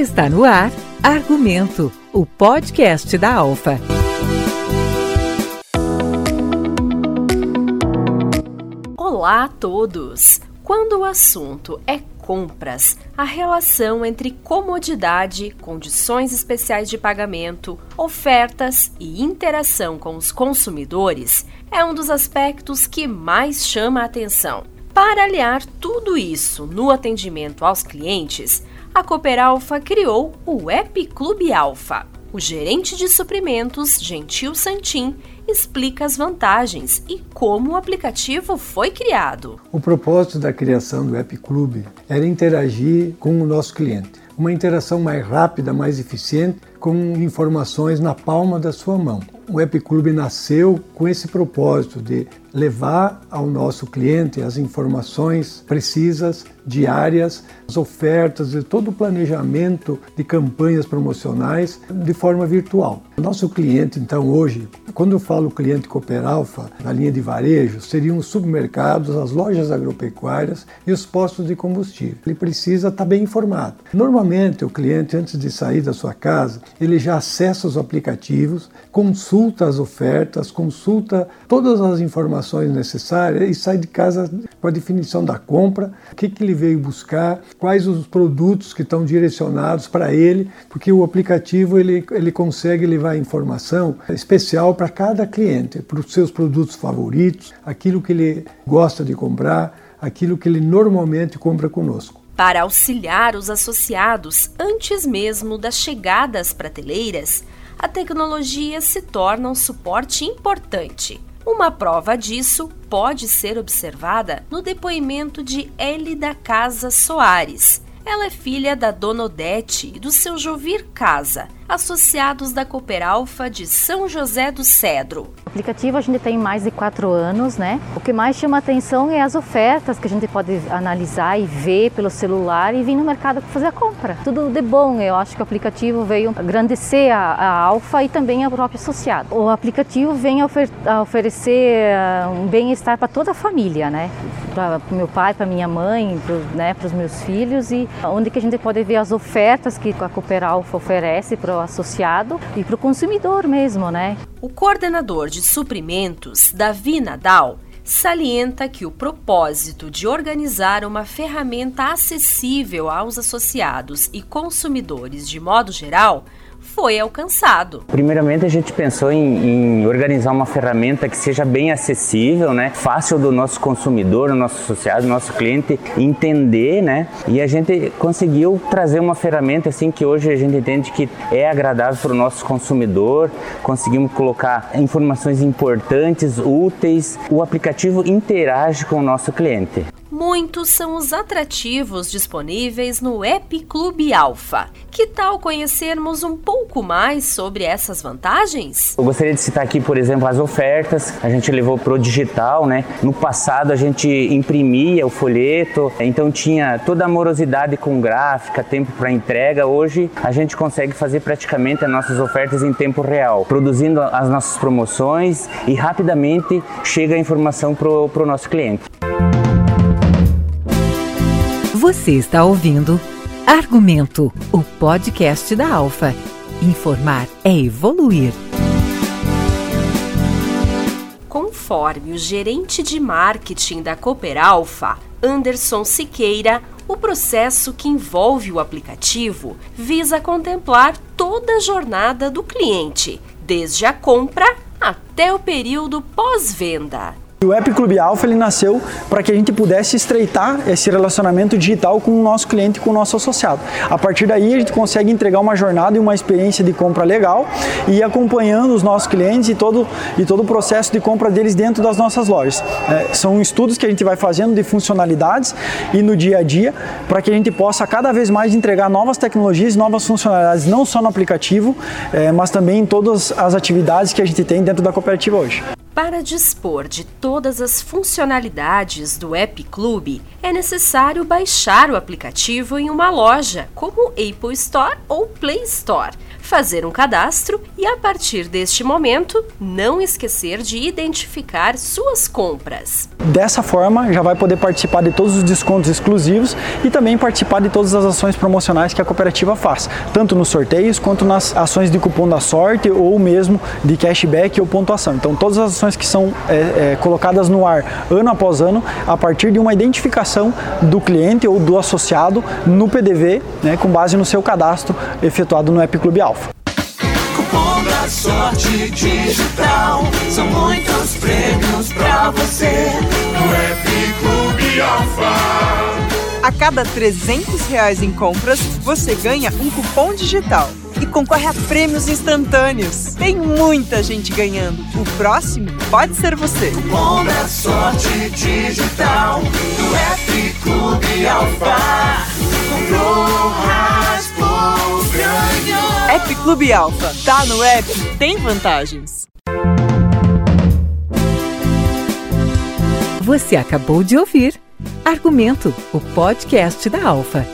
Está no ar Argumento, o podcast da Alfa. Olá a todos! Quando o assunto é compras, a relação entre comodidade, condições especiais de pagamento, ofertas e interação com os consumidores é um dos aspectos que mais chama a atenção. Para aliar tudo isso no atendimento aos clientes, a Cooper Alfa criou o App Clube Alfa. O gerente de suprimentos, Gentil Santin, explica as vantagens e como o aplicativo foi criado. O propósito da criação do App Clube era interagir com o nosso cliente. Uma interação mais rápida, mais eficiente, com informações na palma da sua mão. O App Clube nasceu com esse propósito de levar ao nosso cliente as informações precisas, diárias, as ofertas e todo o planejamento de campanhas promocionais de forma virtual. Nosso cliente, então, hoje, quando eu falo cliente Cooper Alpha, na linha de varejo, seriam os supermercados, as lojas agropecuárias e os postos de combustível. Ele precisa estar bem informado. Normalmente, o cliente, antes de sair da sua casa, ele já acessa os aplicativos, consulta as ofertas, consulta todas as informações necessárias e sai de casa com a definição da compra, o que, que ele veio buscar, quais os produtos que estão direcionados para ele, porque o aplicativo ele, ele consegue levar informação especial para cada cliente, para os seus produtos favoritos, aquilo que ele gosta de comprar, aquilo que ele normalmente compra conosco para auxiliar os associados antes mesmo da chegada às prateleiras, a tecnologia se torna um suporte importante. Uma prova disso pode ser observada no depoimento de Elida Casa Soares. Ela é filha da Dona Odete e do seu Jovir Casa, associados da Cooperalfa de São José do Cedro. O aplicativo a gente tem mais de quatro anos, né? O que mais chama atenção é as ofertas que a gente pode analisar e ver pelo celular e vir no mercado fazer a compra. Tudo de bom, eu acho que o aplicativo veio agrandecer a, a Alfa e também ao próprio associado. O aplicativo vem a, ofer a oferecer uh, um bem-estar para toda a família, né? Para meu pai, para minha mãe, para né, os meus filhos e onde que a gente pode ver as ofertas que a Cooper Alfa oferece para associado e para o consumidor mesmo, né? O coordenador de suprimentos, Davi Nadal, salienta que o propósito de organizar uma ferramenta acessível aos associados e consumidores de modo geral foi alcançado. Primeiramente, a gente pensou em, em, organizar uma ferramenta que seja bem acessível, né? fácil do nosso consumidor, do nosso associado, do nosso cliente entender, né? E a gente conseguiu trazer uma ferramenta assim que hoje a gente entende que é agradável para o nosso consumidor. Conseguimos colocar informações importantes, úteis. O aplicativo interage com o nosso cliente. Muitos são os atrativos disponíveis no App Clube Alpha. Que tal conhecermos um pouco mais sobre essas vantagens? Eu gostaria de citar aqui, por exemplo, as ofertas. A gente levou para o digital, né? No passado a gente imprimia o folheto, então tinha toda a morosidade com gráfica, tempo para entrega. Hoje a gente consegue fazer praticamente as nossas ofertas em tempo real, produzindo as nossas promoções e rapidamente chega a informação para o nosso cliente. Você está ouvindo Argumento, o podcast da Alfa. Informar é evoluir. Conforme o gerente de marketing da Cooper Alfa, Anderson Siqueira, o processo que envolve o aplicativo visa contemplar toda a jornada do cliente, desde a compra até o período pós-venda. O App Clube Alpha ele nasceu para que a gente pudesse estreitar esse relacionamento digital com o nosso cliente, com o nosso associado. A partir daí a gente consegue entregar uma jornada e uma experiência de compra legal e acompanhando os nossos clientes e todo, e todo o processo de compra deles dentro das nossas lojas. É, são estudos que a gente vai fazendo de funcionalidades e no dia a dia para que a gente possa cada vez mais entregar novas tecnologias, novas funcionalidades, não só no aplicativo, é, mas também em todas as atividades que a gente tem dentro da cooperativa hoje. Para dispor de todas as funcionalidades do App Clube, é necessário baixar o aplicativo em uma loja, como Apple Store ou Play Store. Fazer um cadastro e, a partir deste momento, não esquecer de identificar suas compras. Dessa forma, já vai poder participar de todos os descontos exclusivos e também participar de todas as ações promocionais que a cooperativa faz, tanto nos sorteios quanto nas ações de cupom da sorte ou mesmo de cashback ou pontuação. Então, todas as ações que são é, é, colocadas no ar ano após ano, a partir de uma identificação do cliente ou do associado no PDV, né, com base no seu cadastro efetuado no App Clube Alpha. Sorte digital, são muitos prêmios pra você no App Clube Alpha. A cada 300 reais em compras, você ganha um cupom digital e concorre a prêmios instantâneos. Tem muita gente ganhando. O próximo pode ser você. Cupom da sorte digital Clube Alpha. Tá no app, tem vantagens. Você acabou de ouvir Argumento, o podcast da Alfa.